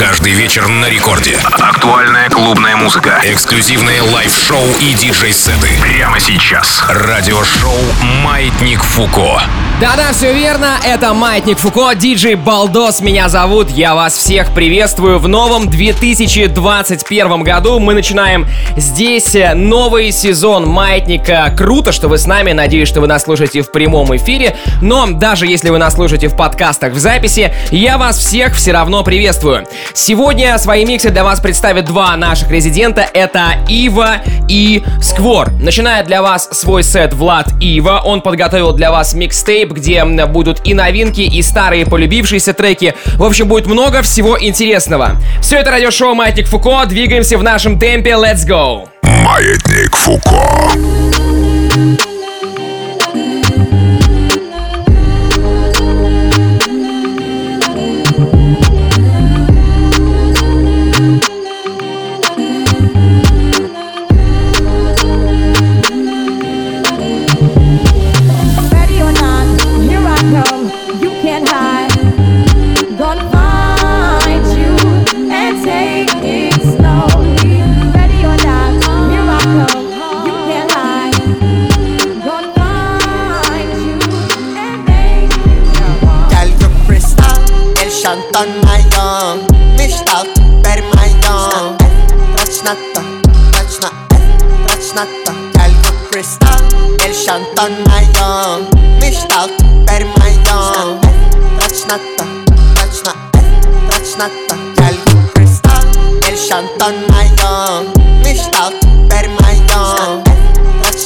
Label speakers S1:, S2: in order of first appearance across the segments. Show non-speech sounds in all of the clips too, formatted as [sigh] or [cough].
S1: Каждый вечер на рекорде. Актуальная клубная музыка. Эксклюзивные лайв-шоу и диджей-сеты. Прямо сейчас. Радиошоу «Маятник Фуко».
S2: Да-да, все верно, это Маятник Фуко, диджей Балдос меня зовут, я вас всех приветствую в новом 2021 году. Мы начинаем здесь новый сезон Маятника. Круто, что вы с нами, надеюсь, что вы нас слушаете в прямом эфире, но даже если вы нас слушаете в подкастах в записи, я вас всех все равно приветствую. Сегодня свои миксы для вас представят два наших резидента, это Ива и Сквор. Начинает для вас свой сет Влад Ива, он подготовил для вас микстейп где будут и новинки, и старые полюбившиеся треки. В общем, будет много всего интересного. Все это радиошоу Маятник Фуко. Двигаемся в нашем темпе. Let's go!
S1: Маятник Фуко.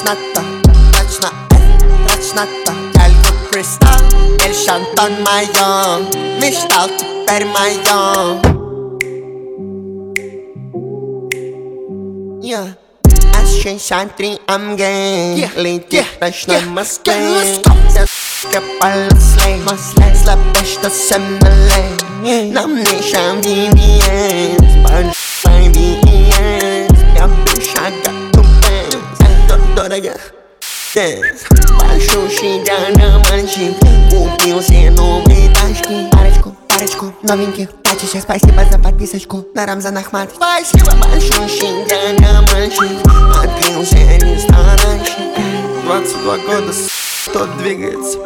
S3: natta, touch natta, touch natta. Elko Kristall, El Shanton Mayon Mishtal Tipper Mayon Yeah. Ashen Shantri am gang yeah. Lady yeah. Peshna yeah. Mustang Kepala slay. Mustang Slap Peshna Semelay Nam Nisham DBS Punch by DES Yabu Shaga Дорого Большущий диамантчик Купил все новые тачки Парочку, парочку новеньких тачек Спасибо за подписочку на Рамзан Ахмат Спасибо большущий диамантчик Открыл все ресторанчик 22 года, тот двигается?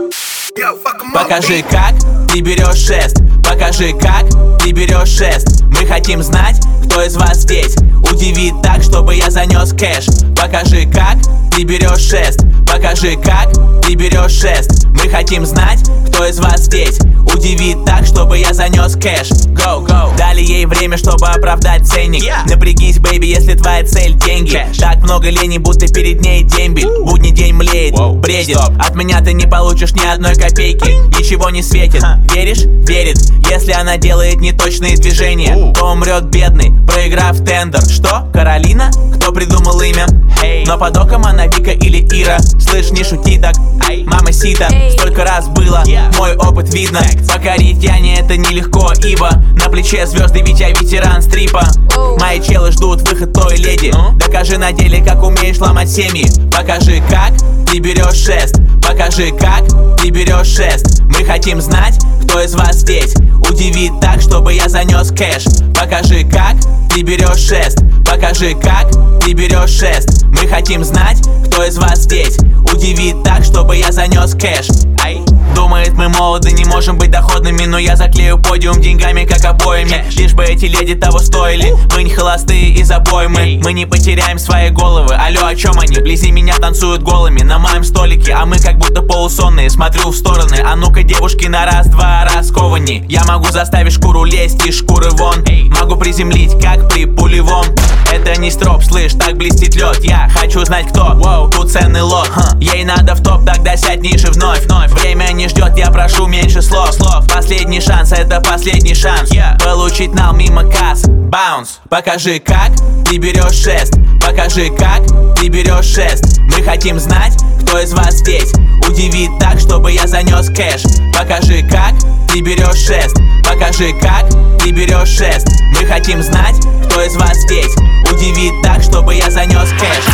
S4: Покажи, как ты берешь шест Покажи, как ты берешь шест Мы хотим знать, кто из вас здесь Удиви так, чтобы я занес кэш. Покажи, как ты берешь шест. Покажи, как ты берешь шест. Мы хотим знать, кто из вас здесь Удиви так, чтобы я занес кэш Go, go Дали ей время, чтобы оправдать ценник yeah. Напрягись, baby, если твоя цель деньги Cash. Так много лени, будто перед ней дембель Будний день млеет, Whoa. бредит Stop. От меня ты не получишь ни одной копейки Ничего не светит, huh. веришь? Верит Если она делает неточные движения Ooh. То умрет бедный, проиграв тендер Что? Каролина? Кто придумал имя? Hey. Но под оком она Вика или Ира Слышь, не шути так, ай, мама Сита Столько раз было, мой опыт видно. Покорить я не это нелегко, ибо На плече звезды, ведь я ветеран стрипа. Мои челы ждут выход той леди. Докажи на деле, как умеешь ломать семьи. Покажи, как ты берешь шест Покажи, как ты берешь шест Мы хотим знать, кто из вас здесь. Удиви так, чтобы я занес кэш. Покажи, как ты берешь шест Покажи, как ты берешь шест Мы хотим знать, кто из вас здесь. Удиви так, чтобы я занес кэш. Ай. Думает, мы молоды, не можем быть доходными Но я заклею подиум деньгами, как обоими. Лишь бы эти леди того стоили. Мы не холостые и забоймы Мы не потеряем свои головы. Алло, о чем они? Вблизи меня танцуют голыми. На моем столике, а мы как будто полусонные. Смотрю в стороны, а ну-ка девушки на раз-два раскованни Я могу заставить шкуру лезть из шкуры вон. Могу приземлить, как при пулевом Это не строп, слышь, так блестит лед Я хочу знать кто, Воу, тут ценный лот. Ей надо в топ, тогда сядь ниже вновь, вновь. Время не ждет, я прошу меньше слов, слов. Последний шанс, это последний шанс. Yeah. Получить нам мимо касс. Баунс, покажи как ты берешь шест Покажи как ты берешь шест Мы хотим знать, кто из вас здесь. Удиви так, чтобы я занес кэш. Покажи как ты берешь шест Покажи как ты берешь шест. Мы хотим знать, кто из вас здесь Удиви так, чтобы я занес кэш.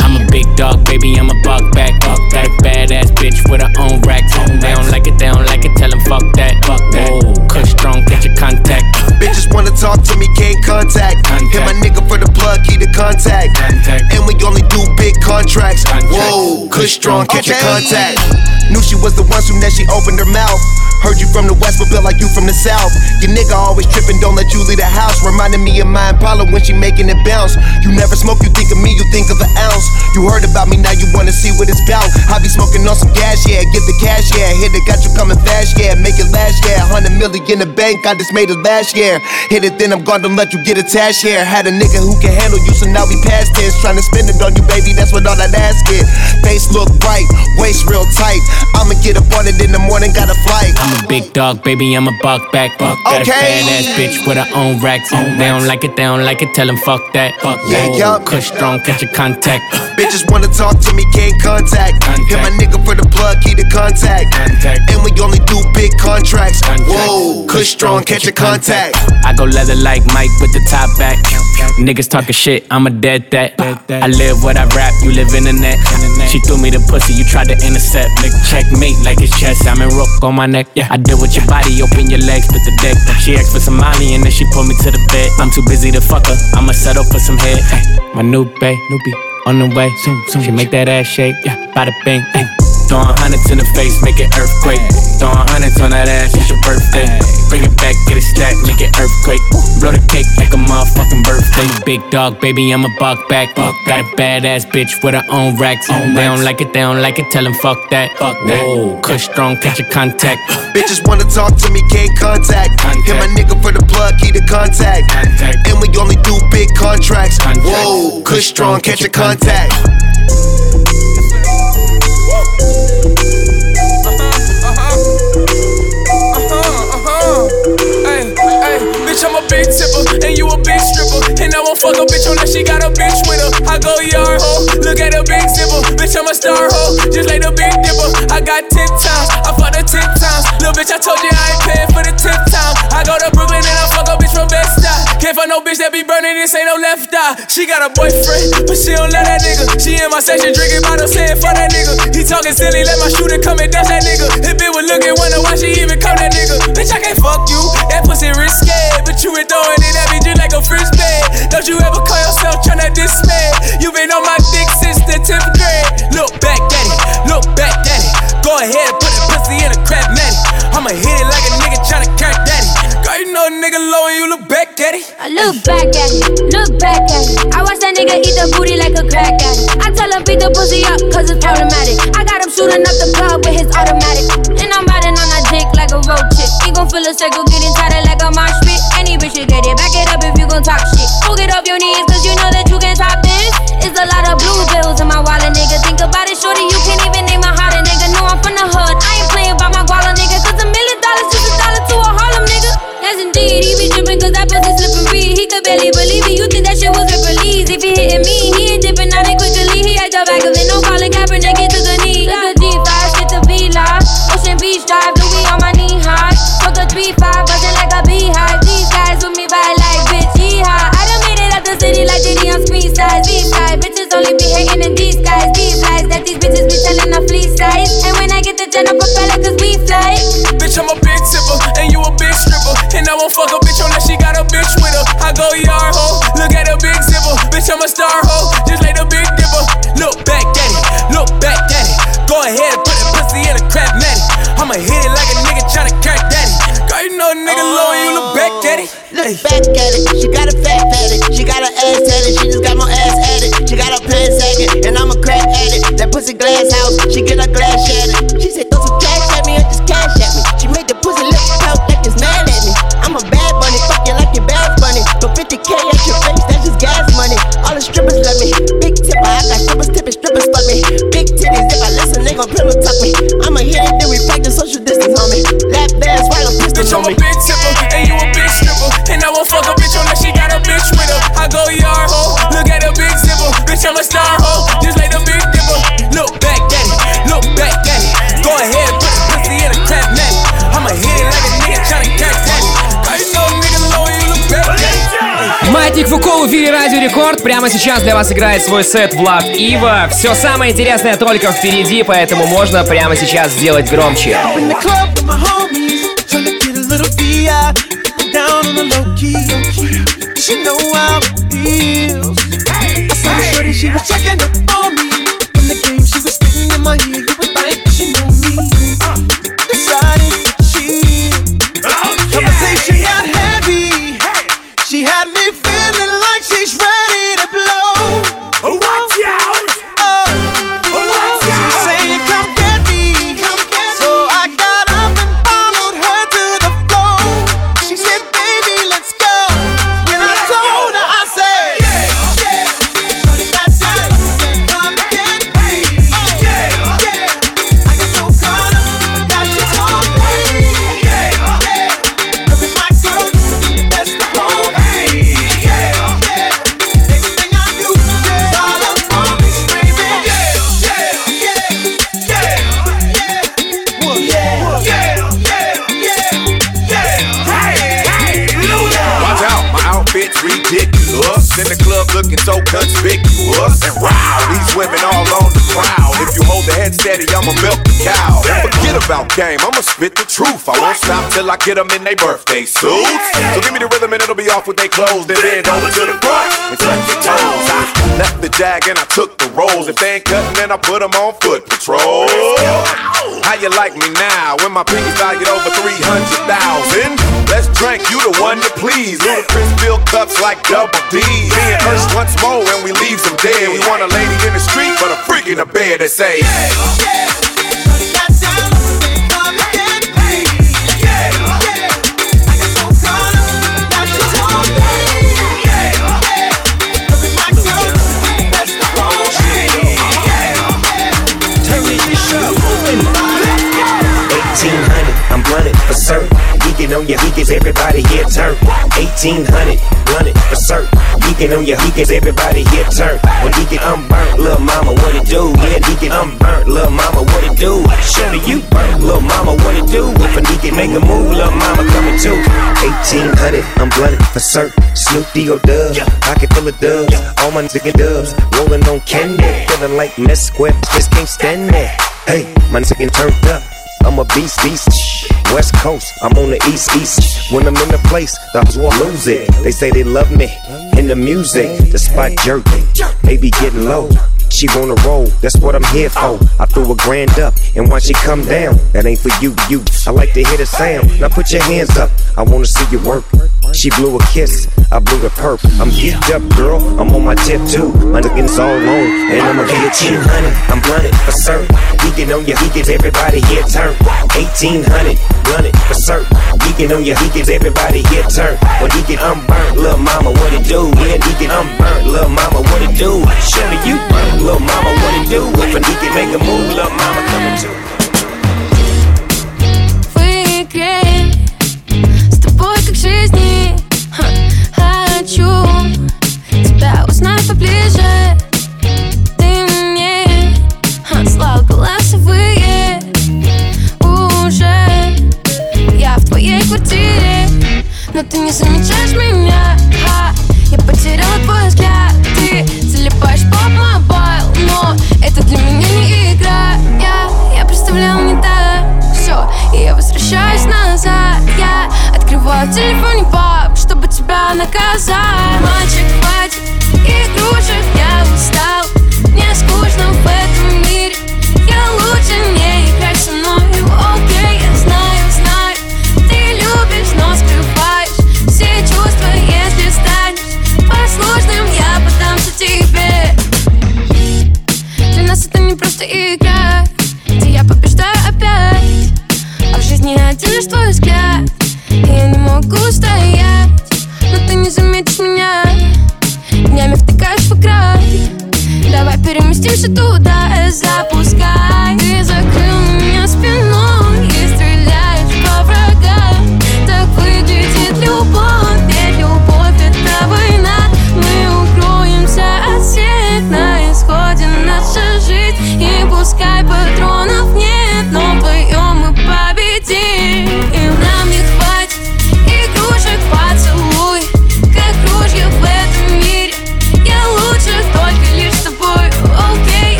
S5: I'm a big dog, baby, I'm a buck back Buck that badass bitch with her own rack. They don't like it, they don't like it, tell them fuck that. Fuck that, Whoa, cush strong, get your contact.
S6: Bitches wanna talk
S7: to
S5: me, can't contact, contact. Hit my nigga for the plug, key to contact. contact. And we only do big contracts. Contact. Whoa, cush
S7: strong, catch okay. your contact. Knew she was the one soon as she opened her mouth. Heard you from the west, but built like you from the south. Your nigga always tripping, don't let you leave the house. Reminding me of my Impala when she making it bounce. You never smoke, you think of me, you think of an ounce. You heard about me, now you wanna see what it's about. I be smoking on some gas, yeah, get the cash, yeah. Hit it, got you coming fast, yeah. Make it last, yeah. Hundred million in the bank, I just made it last year. Hit it, then I'm gone, don't let you get attached, yeah. Had a nigga who can handle you, so now we past tense. Trying to spend it on you, baby, that's what all that ass get. Face look bright, waist real tight. I'ma get up on it in the morning, got a flight.
S5: I'm a big dog, baby, I'm a buck back. Buck
S7: Okay.
S5: Badass bitch with her own racks. They don't like it, they don't like it, tell them fuck that. Fuck
S7: Yeah,
S5: that.
S7: yup.
S5: Kush strong, catch a contact. [gasps]
S7: Bitches wanna talk to me, can't contact. Hit my nigga for the plug, keep the contact.
S5: Contact.
S7: And we only do big contracts.
S5: Contract.
S7: Whoa, kush strong, catch a contact.
S5: I go leather like Mike with the top back. Niggas talking shit, I'm a dead that. I live what I rap, you live in the net. She threw me the pussy, you tried to intercept. Nigga, checkmate like it's chess. I'm in rook on my neck. I deal with your body, open your legs, split the deck. She asked for some money and then she pulled me to the bed. I'm too busy to fuck her, I'ma settle for some head. Hey, my new bae, newbie, on the way. Soon, soon. She make that ass shake, yeah, bada bing. ay. Throwing hundreds in the face, make it earthquake. Throwing hundreds on that ass, it's your birthday. Bring it back, get it stacked, make it earthquake. Blow the cake like a motherfucking birthday. Big dog, baby, I'm a buck back. Got a badass bitch with her own racks. They don't like it, they don't like it, tell them fuck that. Fuck that. Kush strong, catch a contact. [gasps]
S7: Bitches wanna talk to me, can't contact. Hit my nigga for the plug, keep the contact.
S5: Contact.
S7: And we only do big contracts.
S5: Contract.
S7: Whoa, kush strong, catch a contact
S8: you big tipper, and you a big stripper. And I won't fuck a bitch unless she got a bitch with her. I go yard ho, look at a big zipper. Bitch, I'm a star ho, just like the big dipper. I got 10 times, I fuck the 10 times. Little bitch, I told you I ain't paying for the 10th time. I go to Brooklyn and I fuck a bitch from Best Eye. Can't fuck no bitch that be burning, this ain't no left eye. She got a boyfriend, but she don't let that nigga. She in my section drinking bottles, saying fuck that nigga. He talking silly, let my shooter come and dust that nigga. If it was looking, wonder why she even come that nigga. Bitch, I can't fuck you, that pussy
S9: feel a circle getting tighter like a mosh pit. Any bitch should get it, back it up if you gon' talk shit.
S2: Радио Рекорд. Прямо сейчас для вас играет свой сет Влад Ива. Все самое интересное только впереди, поэтому можно прямо сейчас сделать громче.
S10: my. She was checking up on me. From the game, she was spitting in
S11: in I'ma milk the cow. Forget about game, I'ma spit the truth. I won't stop till I get them in their birthday suits. So give me the rhythm and it'll be off with they clothes. Then bend over to the front and touch your toes. I left the jag and I took the rolls. If they ain't cutting, then I put them on foot patrol. How you like me now when my pinky valued over 300,000? Let's drink, you the one to please. Ludacris fill cups like double D. Me and Ursh once more and we leave them dead. We want a lady in the street, but a freak in the bed that say, yeah, yeah.
S9: Certain. Geeking on your geekers, everybody here turn. 1800, run it for certain. Geeking on your geekers, everybody here turn. When geeking, I'm burnt, little mama, what it do? Yeah, geeking, I'm burnt, little mama, what it do? Me you burnt, little mama, what it do? If a geeking make a move, little mama coming too. 1800, I'm blunted for certain. Snoop D-O dubs, pocket full of dubs. All my niggas dubs, rolling on candy. Feeling like square, just can't stand that. Hey, my nigga turned up. I'm a beast, beast. West Coast, I'm on the East, East. When I'm in the place, hoes will lose it. They say they love me in the music. The spot jerking, they be getting low. She wanna roll, that's what I'm here for. I threw a grand up, and once she come down, that ain't for you, you. I like to hear the sound. Now put your hands up, I wanna see you work. She blew a kiss, I blew the perp. I'm geeked up, girl. I'm on my tip too. My niggas all on, and I'ma get you. I'm blunted for certain. Geeking on your geekers, everybody here turn. 1800, blunted for certain. Geeking on your geekers, everybody here turn. When geeking, I'm burnt, little mama, what it do? Yeah, geeking, I'm burnt, little mama, what it do? Show me you burnt, little mama, what it do?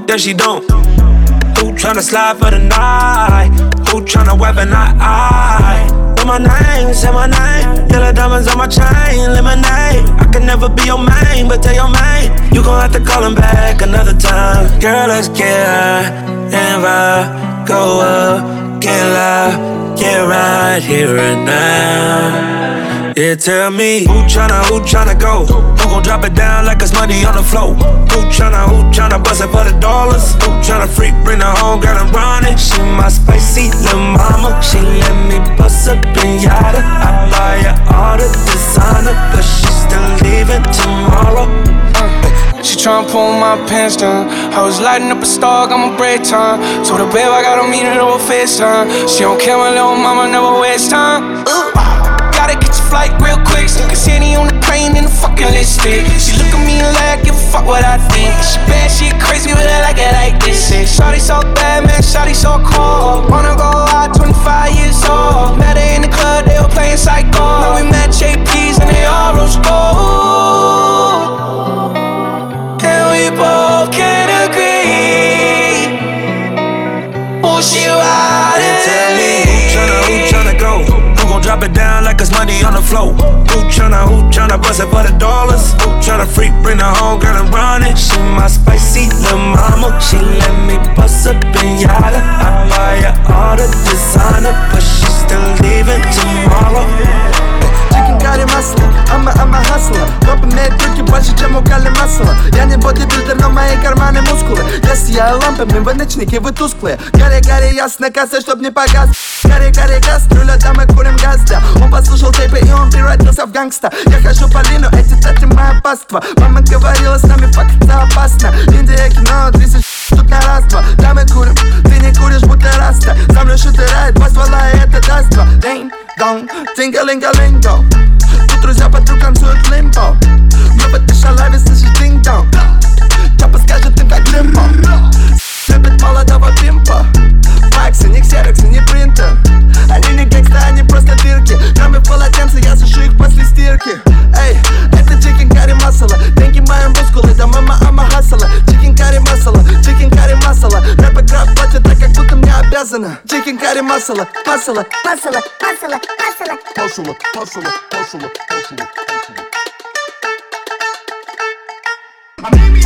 S12: Hope that she don't? Who tryna slide for the night? Who tryna weapon I? I? Know my name, say my name. Yellow diamonds on my chain, lemonade. I can never be your main, but tell your main. You gon' have to call him back another time. Girl, let's get high and vibe. Go up, get loud, get right here and now. They tell me who tryna, who tryna go? Who gon' drop it down like it's money on the floor? Who tryna, who tryna bust it for the dollars? Who tryna freak, bring her home, girl and run it? She my spicy little mama. She let me bust a pinata. I buy her all the designer, but she still leaving tomorrow.
S13: She tryna pull my pants down. I was lighting up a star, got my break time. Told her, babe, I gotta meet her over FaceTime. She don't care, my little mama never waste time. Ooh. Flight real quick. Cause Henny on the plane in the fucking lipstick. She look at me like, give a fuck what I think. She bad, she crazy, but I like it like this. Shawty so bad, man, shawty so cold. Wanna go out, 25 years old. Met her in the club, they were playing psycho. Now we met JP's and they all rose gold.
S12: Floor? Who tryna, who tryna bust it for the dollars? Who tryna freak, bring her home, girl and run it? She my spicy little mama. She let me bust a pinata. I buy her all the designer, but she still leaving tomorrow.
S14: Hustler. Папа имеет руки больше, чем у Кали масла Я не бодибилдер, но мои карманы мускулы Я сияю лампами, вы ночники, вы тусклые Гори, гори, ясно, касса, чтоб не погас Гори, гори, руля, да мы курим газ, да Он послушал тейпы и он превратился в гангста Я хожу по лину, эти тати моя паства Мама говорила, с нами факт опасно Индия, кино, 30 штук на раз, два Да мы курим, ты не куришь, будто раста Сам лишь утирает, два ствола, и это даст два День, дong, тинга-линга-линго Тут друзья подруг танцуют лимбо Мы в этой шалаве слышишь динг-донг Чапа скажет им как лимбо Любит молодого пимпа Факсы, не ксероксы, не принтер Они не гангста, они просто дырки в полотенце, я сушу их после стирки Эй, это чикен карри масала Деньги мои мускулы, да мама ама хасала Чикен карри масала, чикен карри масала Рэп игра платят так, как будто мне обязана Чикен карри масала, масала, масала, масала, масала Масала, масала, масала, масала У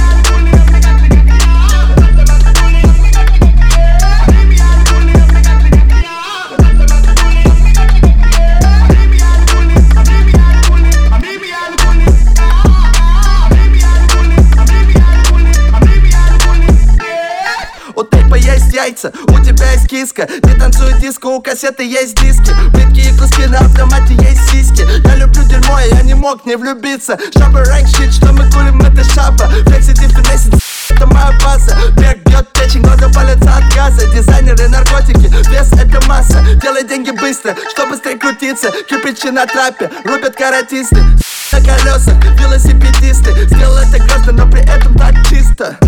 S14: яйца, у тебя есть киска Не танцует диско, у кассеты есть диски. Плитки и куски на автомате есть сиськи. Я люблю дерьмо, я не мог не влюбиться. Шаба ранг щит, что мы курим, это шаба Флексити, финесит, [laughs] это моя база. Бег бьет печень, глаза палятся от газа. Дизайнеры, наркотики, вес это масса. Делай деньги быстро, что быстрее крутиться. Кирпичи на трапе, рубят каратисты. [laughs] На колесах, велосипедисты. Сделал это грозно, но при этом так чисто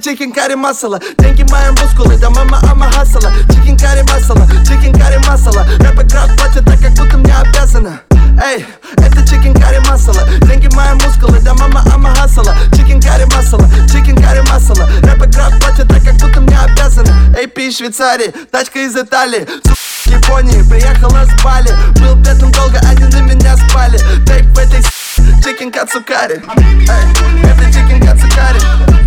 S14: chicken curry masala Деньги мои мускулы, да mama, I'm a hustler Chicken curry masala, chicken curry masala Рэп игра платят так, как будто мне обязана Эй, это chicken curry masala Деньги мои мускулы, да mama, I'm a hustler Chicken curry masala, chicken curry masala Рэп игра платят так, как будто мне обязана AP Швейцарии, тачка из Италии. С Японии, приехала с Бали. Был бедным долго, они на меня спали. Тейп в этой chicken katsu curry Эй, это chicken katsu curry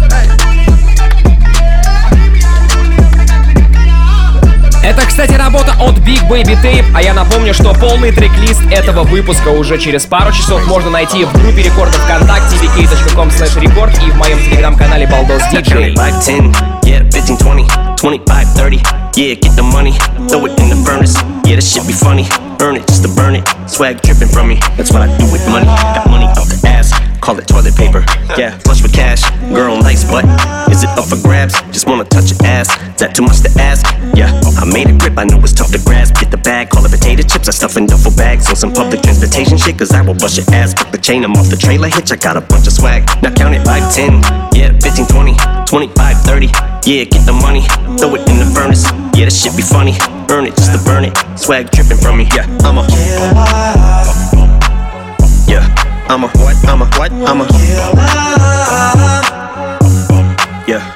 S2: Это, кстати, работа от Big Baby Tape, а я напомню, что полный трек-лист этого выпуска уже через пару часов можно найти в группе рекордов ВКонтакте vk.com slash record и в моем телеграм-канале Балдос Диджей.
S15: 5, 10, yeah, 15, 20, 25, 30. Yeah, get the money, throw it in the furnace. Yeah, that shit be funny. Earn it just to burn it. Swag dripping from me, that's what I do with money. Got money out the call it toilet paper. Yeah, flush with cash, girl, nice butt. Is it up for grabs? Just wanna touch your ass. Is that too much to ask? Yeah, I made a grip, I know it's tough to grasp. Get the bag, call it potato chips. I stuff in duffel bags on some public transportation shit, cause I will bust your ass. Fuck the chain, I'm off the trailer hitch. I got a bunch of swag. Now count it 5, 10, yeah, 15, 20, 25, 30. Yeah, get the money, throw it in the furnace. Yeah, that shit be funny. Burn it just to burn it. Swag dripping from me. Yeah, I'm a. I'm a what? I'm a what? I'm a. Yeah.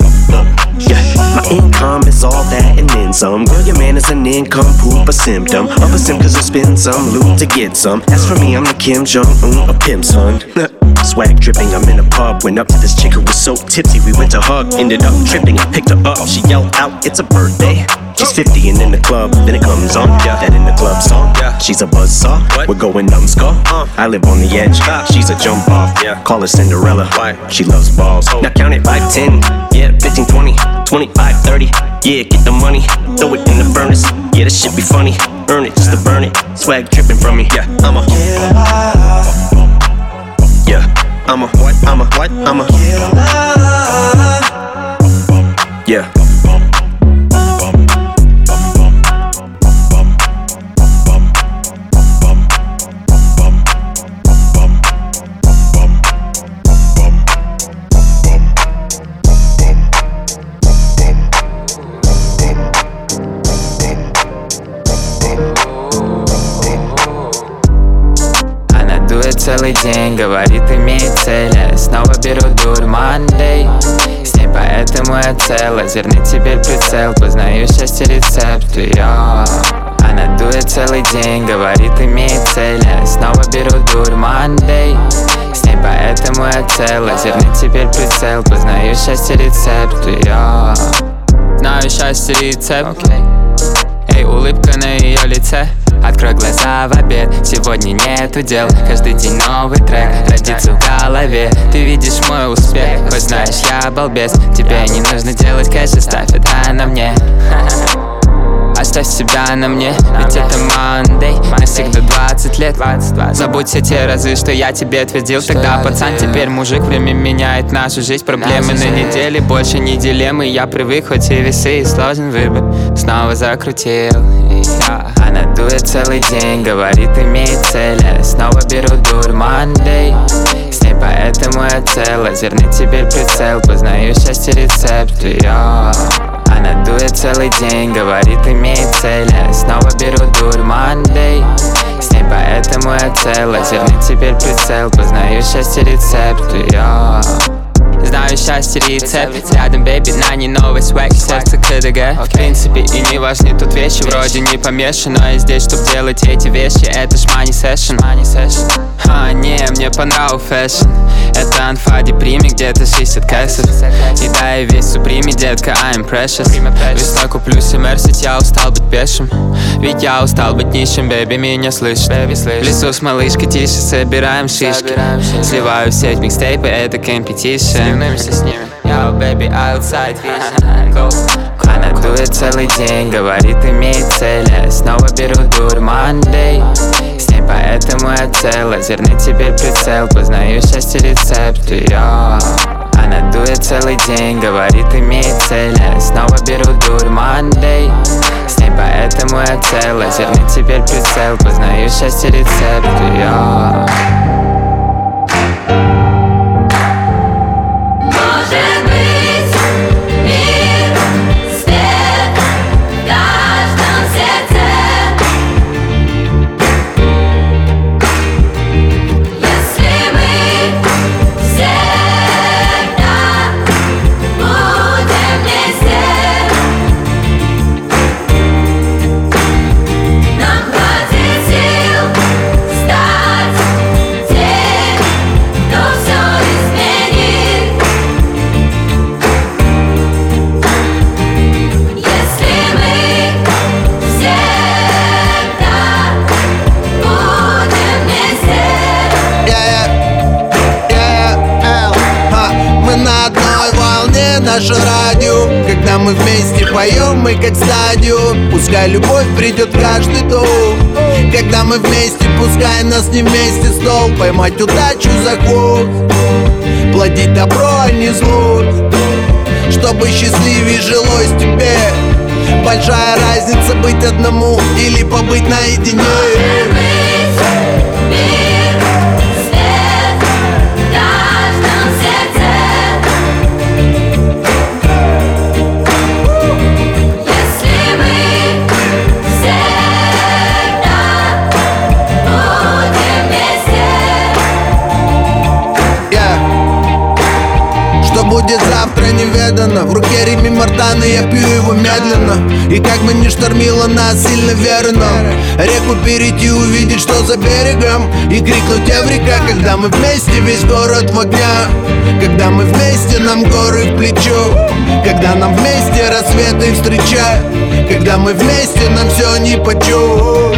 S15: Yeah, my income is all that and then some. Girl, your man is an income poop, a symptom of a sim, cause I spend some loot to get some. As for me, I'm the Kim Jong Un, a pimp son. [laughs] Swag dripping, I'm in a pub. Went up to this chick who was so tipsy, we went to hug. Ended up tripping, I picked her up. She yelled out, It's a birthday. She's 50 and in the club, then it comes on. Yeah, that in the club song. Yeah, she's a buzzsaw. We're going numbskull. Uh, I live on the edge. She's a jump off. Yeah, call her Cinderella. Why? She loves balls. Now count it 5, 10, yeah, 15, 20, 25, 30. Yeah, get the money, throw it in the furnace. Yeah, this shit be funny. Earn it just to burn it. Swag dripping from me. Yeah, I'm a. Yeah, I'm a? I'm a? I'm a. Yeah.
S16: Целый день, говорит, имеет цели. Снова беру дур Monday. С ней поэтому я цел Лазерный теперь прицел Познаю счастье рецепт Йо. Она дует целый день, говорит, имеет цели. Снова беру дур Monday. С ней поэтому я цел Лазерный теперь прицел Познаю счастье рецепт Йо. Знаю счастье рецепт Эй, улыбка на ее лице. Открой глаза в обед, сегодня нету дел. Каждый день новый трек родится в голове. Ты видишь мой успех, хоть знаешь я балбес. Тебе не нужно делать кэш, оставь это на мне Оставь себя на мне, ведь это Monday Навсегда 20 лет. Забудь все те разы, что я тебе твердил. Тогда пацан, теперь мужик Время меняет нашу жизнь. Проблемы на неделе, больше не дилеммы. Я привык, хоть и весы, и сложен выбор. Снова закрутил. Она дует целый день, говорит, имеет цели Снова беру дур Monday. С ней поэтому я цел. Лазерный теперь прицел. Познаю счастье рецепт Йо. Она дует целый день, говорит, имеет цели Снова беру дур Monday. С ней поэтому я цел Лазерный теперь прицел Познаю счастье рецепт Йо. Знаю счастье рецепт Рядом, бэби, на не новый свек. Сердце КДГ В принципе и не важны тут вещи. Вроде не помешан, но я здесь, чтоб делать эти вещи. Это ж money session. А, не, мне понрав фэшн Это анфа деприми, где-то 60 кэсов И да, я весь суприме, детка, I'm precious. Весной куплю себе Мерсить, я устал быть пешим. Ведь я устал быть нищим, бэби, меня слышит В лесу с малышкой тише, собираем шишки. Сливаю в сеть микстейпы, это компетишн Соревнуемся с ними. Yo, baby, outside vision Она дует целый день, говорит, имеет цели Снова беру дур Monday. С ней поэтому я цел. Лазерный теперь прицел Познаю счастье рецепт Йо. Она дует целый день, говорит, имеет цели Снова беру дур Monday. С ней поэтому я цел. Лазерный теперь прицел Познаю счастье рецепт Йо.
S17: Любовь придет в каждый дом. Когда мы вместе, пускай нас не вместе стол Поймать удачу за хвост Плодить добро, а не зло. Чтобы счастливее жилось тебе. Большая разница быть одному или побыть наедине завтра неведано. В руке Реми Мартана, я пью его медленно. И как бы ни штормило нас, сильно верно Реку перейти, увидеть, что за берегом. И крикнуть Эврика, когда мы вместе, весь город в огня Когда мы вместе, нам горы в плечо. Когда нам вместе рассветы встречают. Когда мы вместе, нам все ни по
S18: Может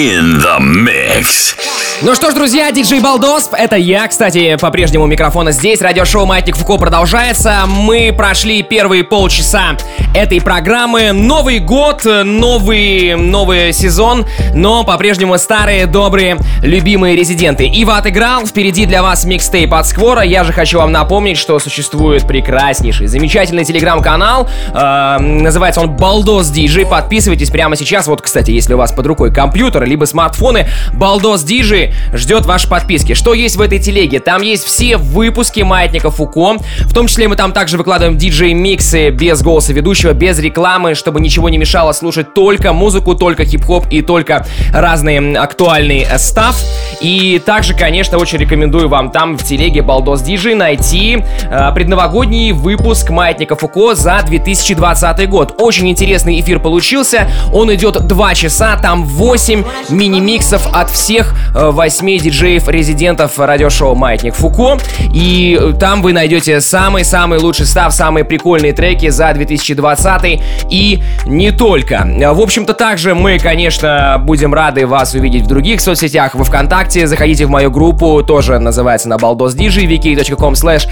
S1: in the mix.
S2: Ну что ж, друзья, диджей Балдосп, это я, кстати, по-прежнему микрофона здесь. Радиошоу Маятник Фуко продолжается. Мы прошли первые полчаса этой программы. Новый год, новый, новый сезон, но по-прежнему старые, добрые, любимые резиденты. Ива отыграл, впереди для вас микстейп от Сквора. Я же хочу вам напомнить, что существует прекраснейший, замечательный телеграм-канал. Э, называется он Балдос Диджей. Подписывайтесь прямо сейчас. Вот, кстати, если у вас под рукой компьютер, либо смартфоны, Балдос Диджи ждет ваши подписки. Что есть в этой телеге? Там есть все выпуски Маятника Фуко, в том числе мы там также выкладываем диджей-миксы без голоса ведущего, без рекламы, чтобы ничего не мешало слушать только музыку, только хип-хоп и только разные актуальные став. И также, конечно, очень рекомендую вам там в телеге Балдос Диджи найти э, предновогодний выпуск Маятника Фуко за 2020 год. Очень интересный эфир получился. Он идет 2 часа, там 8 мини-миксов от всех э, 8 диджеев-резидентов радиошоу Маятник Фуко. И там вы найдете самый-самый лучший став, самые прикольные треки за 2020 и не только. В общем-то, также мы, конечно, будем рады вас увидеть в других соцсетях, во Вконтакте. Заходите в мою группу, тоже называется на Диджи, wiki.com slash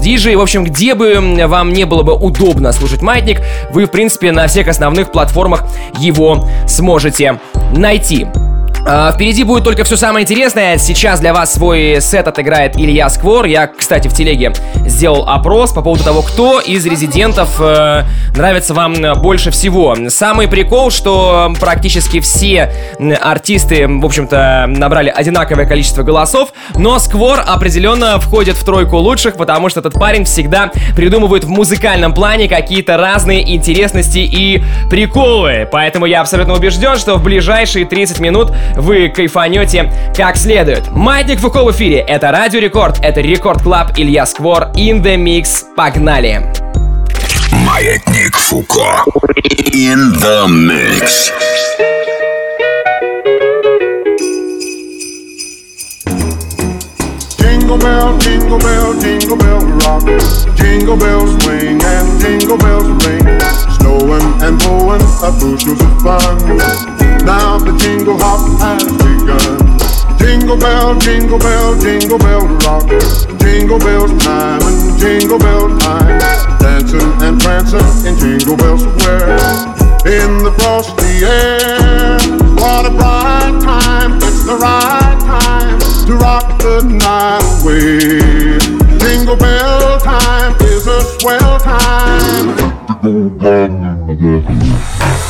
S2: Диджи. В общем, где бы вам не было бы удобно слушать Маятник, вы, в принципе, на всех основных платформах его сможете найти. А, впереди будет только все самое интересное. Сейчас для вас свой сет отыграет Илья Сквор. Я, кстати, в телеге сделал опрос по поводу того, кто из резидентов э, нравится вам больше всего. Самый прикол, что практически все артисты, в общем-то, набрали одинаковое количество голосов, но Сквор определенно входит в тройку лучших, потому что этот парень всегда придумывает в музыкальном плане какие-то разные интересности и приколы. Поэтому я абсолютно убежден, что в ближайшие 30 минут вы кайфанете как следует. Маятник Фуко в эфире. Это Радио Рекорд, это Рекорд Клаб, Илья Сквор, In The Mix. Погнали!
S1: Маятник Фуко. In the mix.
S19: Jingle bell, jingle bell, jingle bell rock. Jingle bells swing and jingle bells ring. Snowing and blowing up bushels of fun. Now the jingle hop has begun. Jingle bell, jingle bell, jingle bell rock. Jingle bells time and jingle bell time. Dancing and prancing in Jingle Bell Square. In the frosty air. What a bright time. It's the right time to rock the night away. Jingle bell time is a swell time.
S18: Thank you.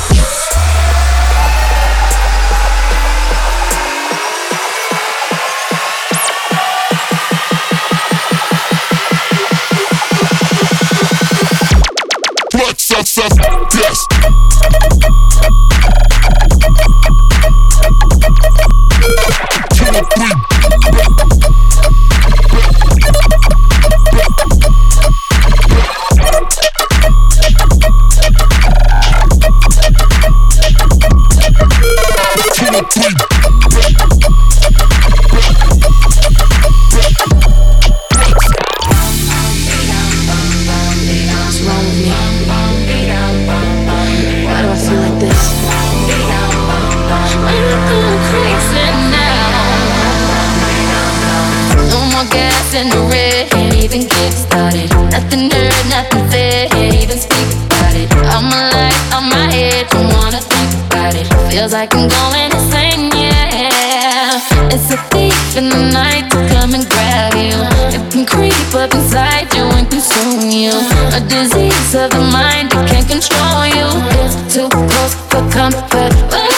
S18: Feels like I'm going insane, yeah. It's a thief in the night to come and grab you. It can creep up inside you and consume you. A disease of the mind that can't control you. It's too close for comfort. Ooh.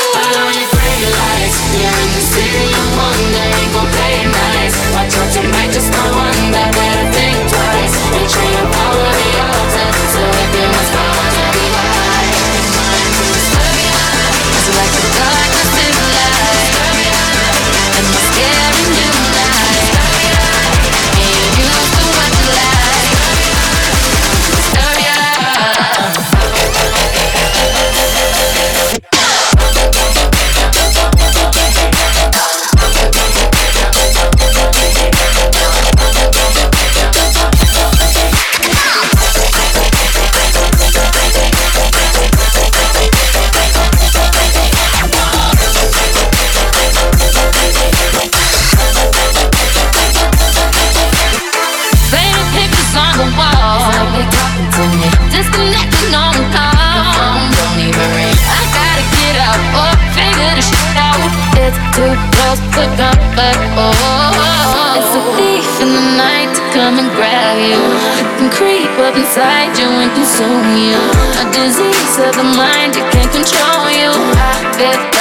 S18: You're in the inside you and consume you. A disease of the mind that can't control you. I
S20: bet.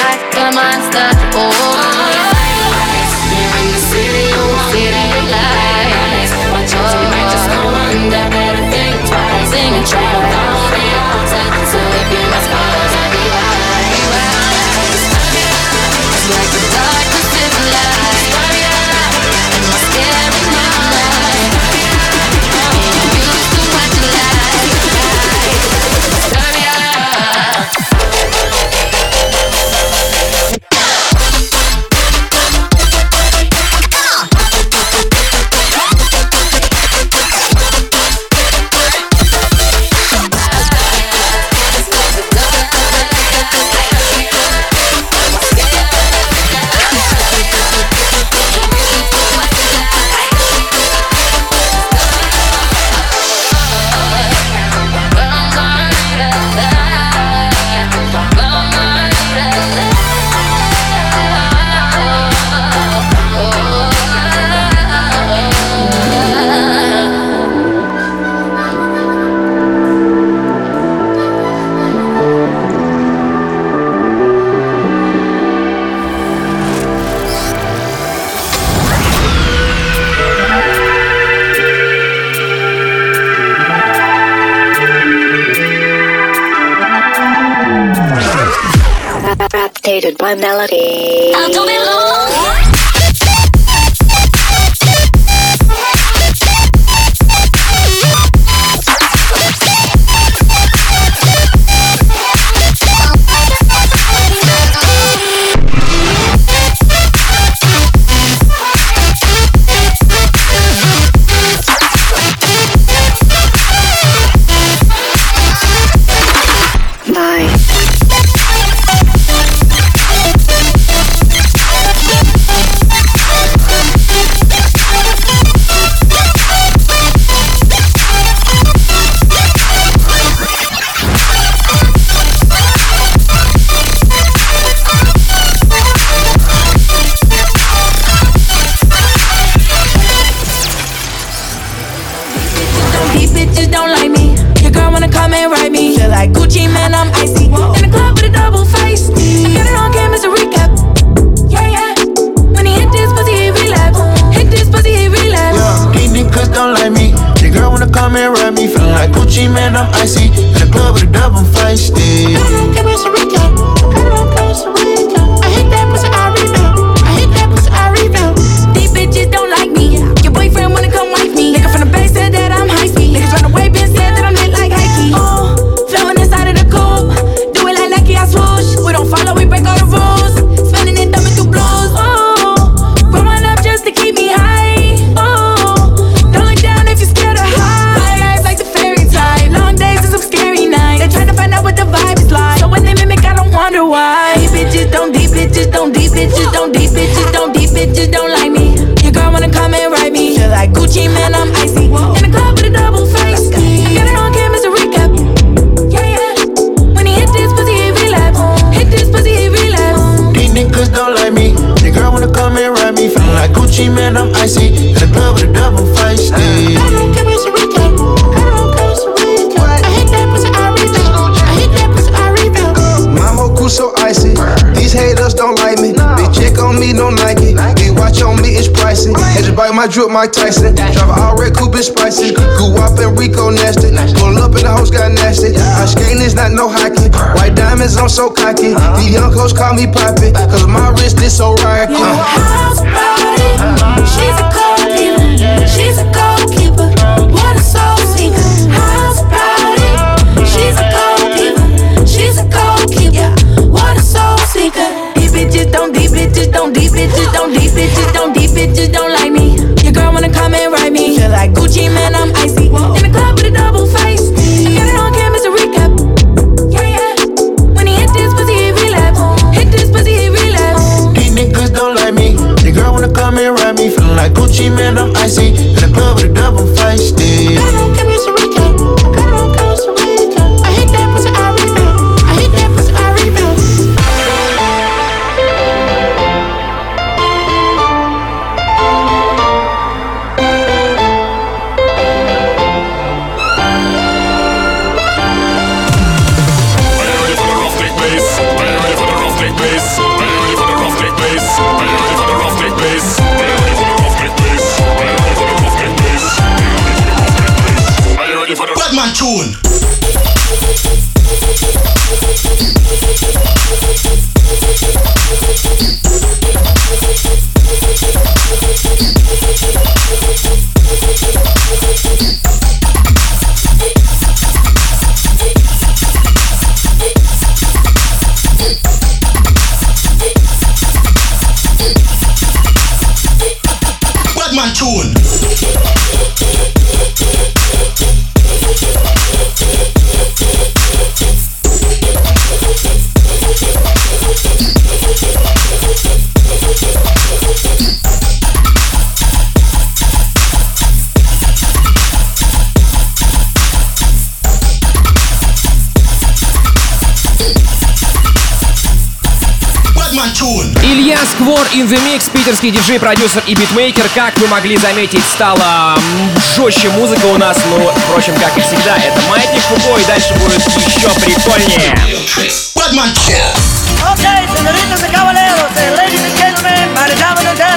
S20: my
S21: drip, Mike Tyson. Drive all red coupe and spicy. Guap and Rico nested. Pull up and the hoes got nasty. I skating is not no hockey. White diamonds, I'm so cocky. The young coach call me poppy. Cause my wrist is so rocky.
S22: You house party.
S2: Илья Сквор in the Mix, питерский диджей, продюсер и битмейкер. Как вы могли заметить, стала жестче музыка у нас, но, впрочем, как и всегда, это Маятник Фуко, и дальше будет еще прикольнее.
S23: Окей, okay,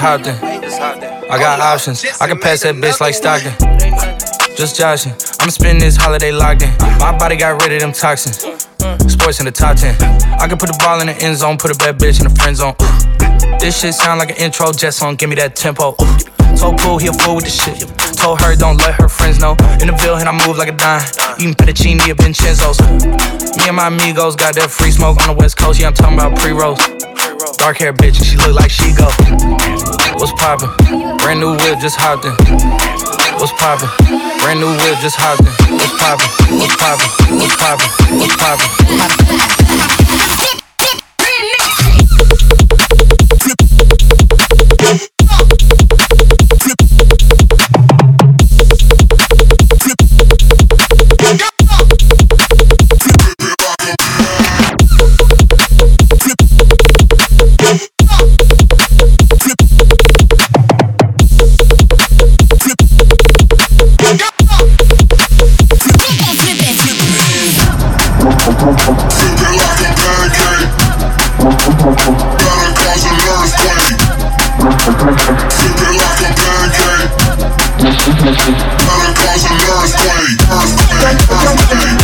S24: hopped in. I got options. I can pass that bitch like Stockton. Just joshing. I'm spending this holiday locked in. My body got rid of them toxins. Sports in the top 10. I can put the ball in the end zone, put a bad bitch in the friend zone. This shit sound like an intro jet song, give me that tempo. Told cool, he a fool with the shit. Told her don't let her friends know. In the Ville, and I move like a dime. Eating fettuccine at Vincenzo's. Me and my amigos got that free smoke on the west coast. Yeah, I'm talking about pre-rolls. Dark hair bitch, and she look like she go. What's poppin'? Brand new whip, just hopped in. What's poppin'? Brand new whip, just hopped in. What's poppin'? What's poppin'? What's poppin'? What's poppin'?
S9: Keep it like a pancake. Gotta cause an earthquake, earthquake, earthquake.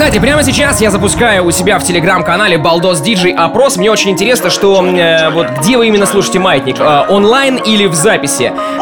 S2: Кстати, прямо сейчас я запускаю у себя в телеграм-канале Балдос Диджей опрос. Мне очень интересно, что э, вот где вы именно слушаете Маятник, э, онлайн или в записи.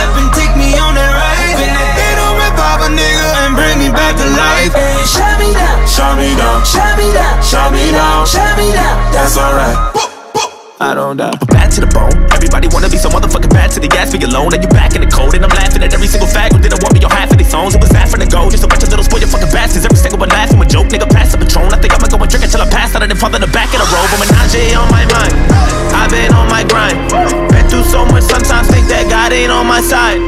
S10: up and take me on that ride. And they don't rip off a nigga and bring me back to life, hey, shut me down, shut me down, shut me down, shut me down, shut me down. That's alright.
S25: I don't die. Bad to the bone. Everybody wanna be some motherfucking bad to the gas. for your loan, and you back in the cold. And I'm laughing at every single fact. Who didn't want me your half of these songs. It was that from the go. Just a bunch of little spoiled fucking bastards. Every single one laughing. A joke, nigga, pass the patron. I think I'ma go and drink until I pass out and then fall in the back of the robe. I'm a Najee on my mind. I've been on my grind through so much, sometimes think that God ain't on my side.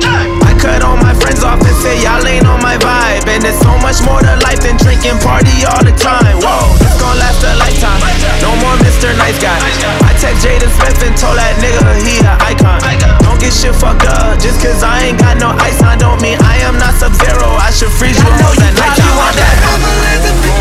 S25: I cut all my friends off and say, y'all ain't on my vibe. And there's so much more to life than drinking party all the time. Whoa, this gon' last a lifetime. No more Mr. Nice Guy. I text Jaden Smith and told that nigga he an icon. Don't get shit fucked up, just cause I ain't got no ice on. Don't mean I am not sub zero. I should freeze you all that
S10: nighttime.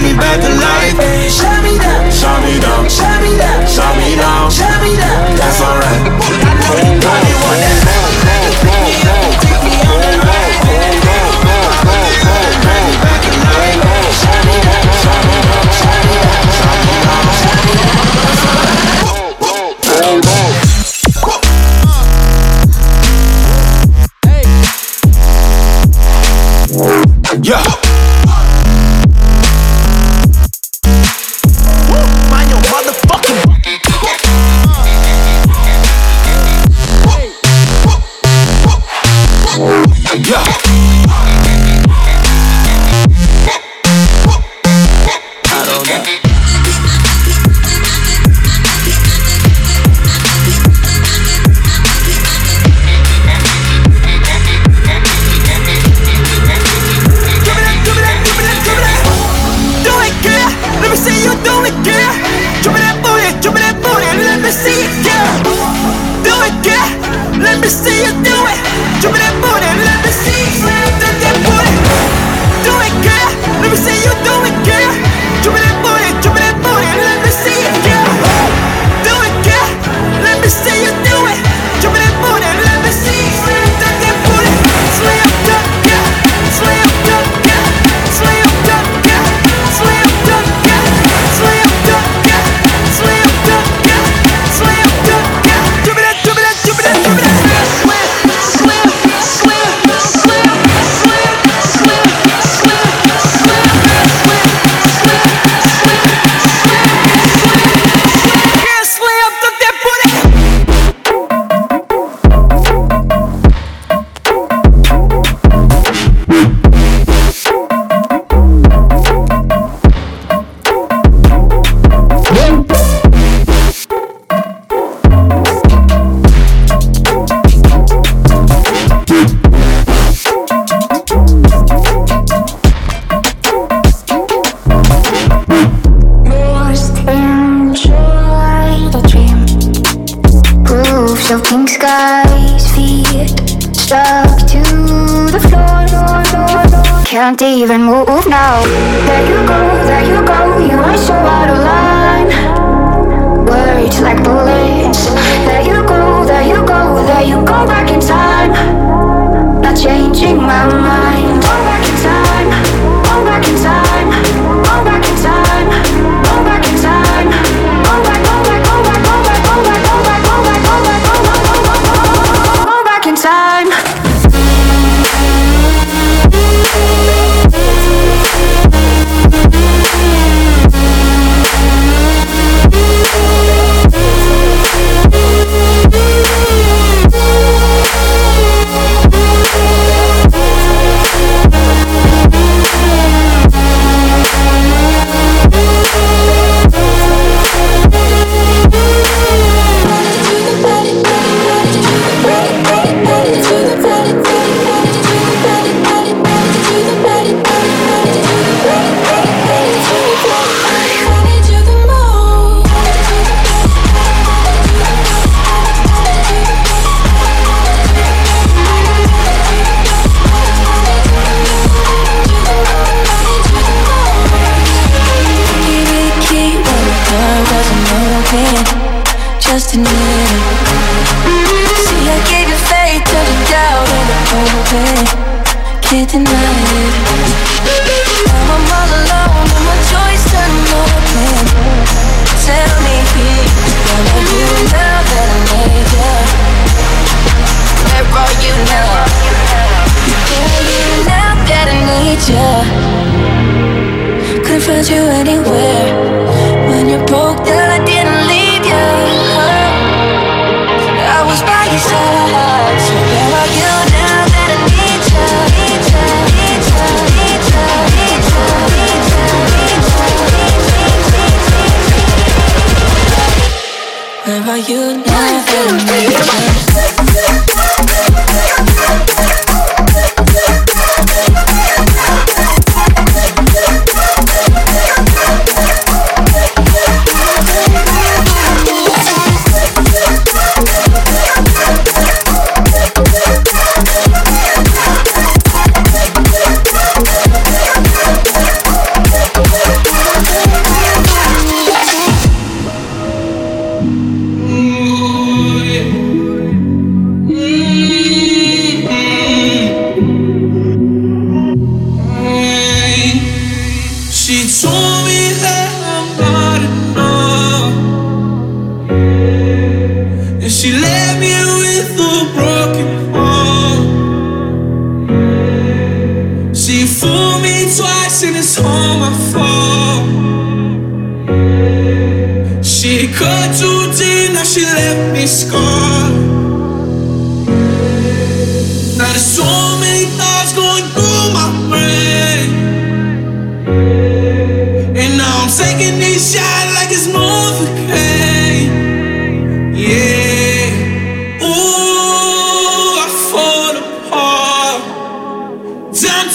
S10: bring me back to life. Shut me down,
S26: shut me down,
S10: shut me down,
S26: shut me down,
S10: shut me down.
S26: That's alright.
S10: I know you want that.
S27: Even move now.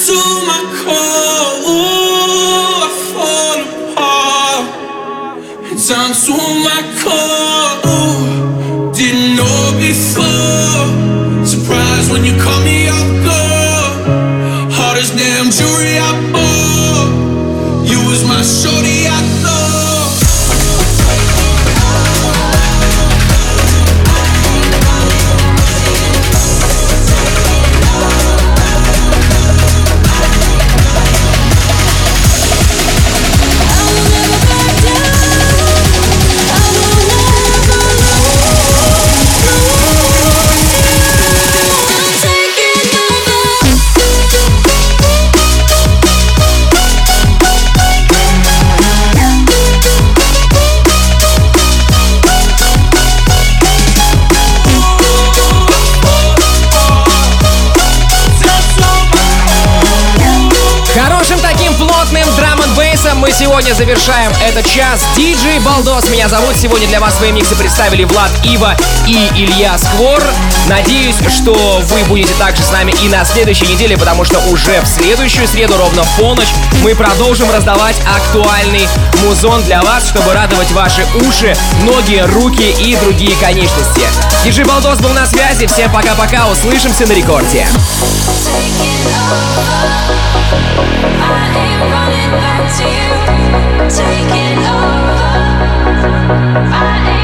S27: to my
S2: этот час. Диджей Балдос меня зовут. Сегодня для вас свои миксы представили Влад Ива и Илья Сквор. Надеюсь, что вы будете также с нами и на следующей неделе, потому что уже в следующую среду ровно в полночь мы продолжим раздавать актуальный музон для вас, чтобы радовать ваши уши, ноги, руки и другие конечности. Диджей Балдос был на связи. Всем пока-пока. Услышимся на рекорде. I am running back to you. over. I